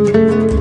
Música